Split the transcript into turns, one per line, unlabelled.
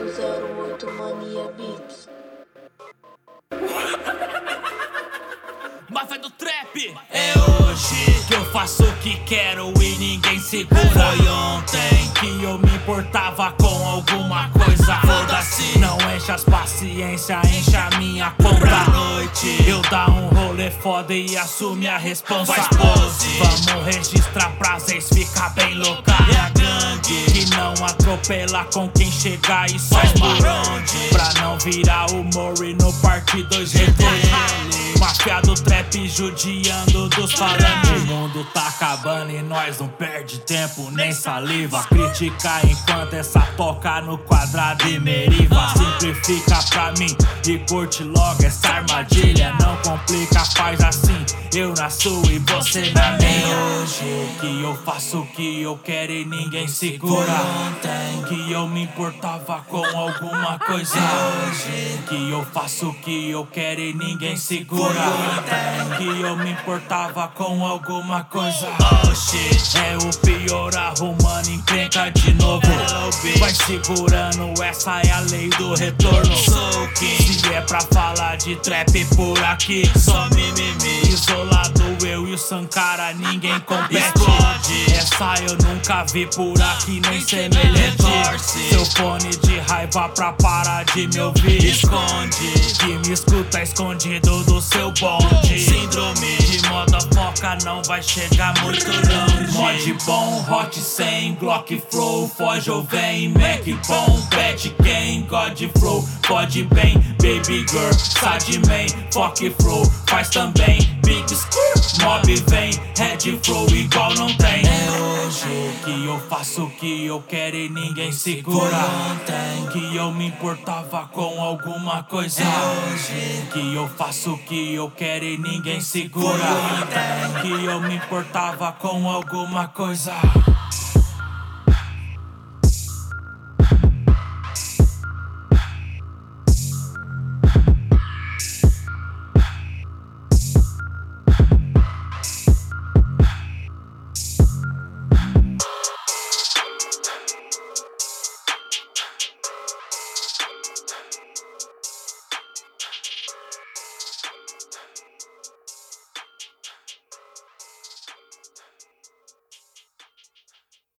808 Mania Beats.
Máfia do trap. É hoje que eu faço o que quero e ninguém segura. Foi ontem que eu me importava com alguma coisa. Foda-se, não enche as paciência, enche a minha conta. Pra noite. Eu dar um rolê foda e assume a responsa. Faz pose, vamos registrar prazeres, fica bem louca atropela com quem chegar e só esmaronde Pra não virar humor e no parte 2 recolher Máfia do trap judiando dos falantes. O mundo tá acabando e nós não perde tempo nem saliva. Criticar enquanto essa toca no quadrado e meriva. Simplifica pra mim e curte logo essa armadilha. Não complica, na sua e você na minha Hoje. Que eu faço o que eu quero e ninguém segura. Ontem que eu me importava com alguma coisa. Hoje. Que eu faço o que eu quero e ninguém segura. Ontem que eu me importava com alguma coisa. shit, é o pior arrumando encrenca de novo. Vai segurando, essa é a lei do retorno. Se é pra falar de trap por aqui Só mimimi. Isolado Sankara ninguém compete. Essa eu nunca vi por aqui nem semelhante Seu fone de raiva pra parar de me ouvir. Esconde. Que me escuta escondido do seu bonde. Síndrome. De moda foca não vai chegar muito longe. Mod bom, hot 100, Glock flow Foge ou vem, Mac bom, bad game God flow, pode bem. Baby girl, sad man, fuck flow Faz também, big skirt Mob vem, head flow igual não tem. É hoje. que eu faço o que eu quero e ninguém segura. Ontem. Que eu me importava com alguma coisa. É hoje. Que eu faço o que eu quero e ninguém segura. Ontem. Que eu me importava com alguma coisa